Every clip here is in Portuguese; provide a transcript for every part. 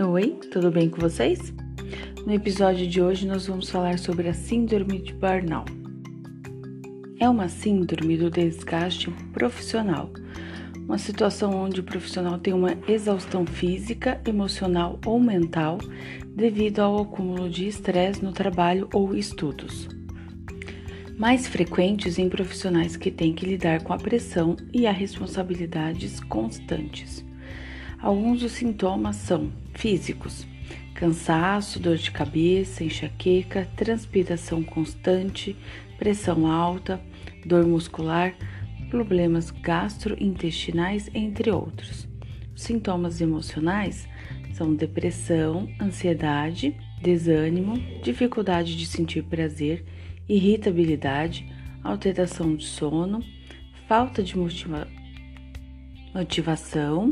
Oi, tudo bem com vocês? No episódio de hoje nós vamos falar sobre a síndrome de burnout. É uma síndrome do desgaste profissional, uma situação onde o profissional tem uma exaustão física, emocional ou mental devido ao acúmulo de estresse no trabalho ou estudos. Mais frequentes em profissionais que têm que lidar com a pressão e as responsabilidades constantes. Alguns dos sintomas são físicos: cansaço, dor de cabeça, enxaqueca, transpiração constante, pressão alta, dor muscular, problemas gastrointestinais, entre outros. Os sintomas emocionais são depressão, ansiedade, desânimo, dificuldade de sentir prazer, irritabilidade, alteração de sono, falta de motiva motivação,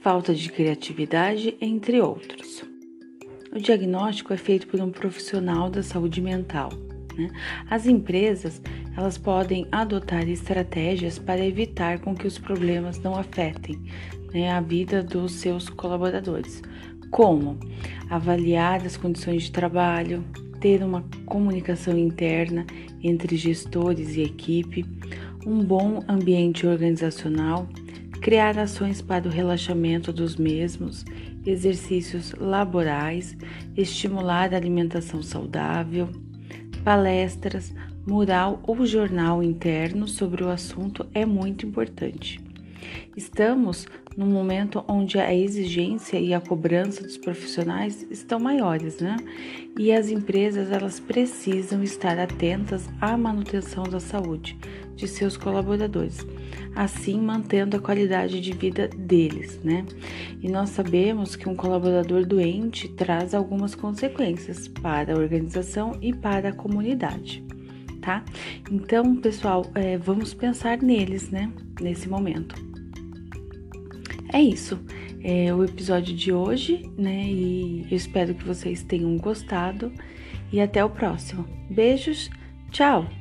falta de criatividade, entre outros. O diagnóstico é feito por um profissional da saúde mental. Né? As empresas elas podem adotar estratégias para evitar com que os problemas não afetem né, a vida dos seus colaboradores, como avaliar as condições de trabalho, ter uma comunicação interna entre gestores e equipe, um bom ambiente organizacional, criar ações para o relaxamento dos mesmos, exercícios laborais, estimular a alimentação saudável, palestras, mural ou jornal interno sobre o assunto é muito importante. Estamos num momento onde a exigência e a cobrança dos profissionais estão maiores, né? E as empresas elas precisam estar atentas à manutenção da saúde de seus colaboradores, assim mantendo a qualidade de vida deles, né? E nós sabemos que um colaborador doente traz algumas consequências para a organização e para a comunidade, tá? Então, pessoal, é, vamos pensar neles, né? Nesse momento. É isso. É o episódio de hoje, né? E eu espero que vocês tenham gostado. E até o próximo. Beijos, tchau!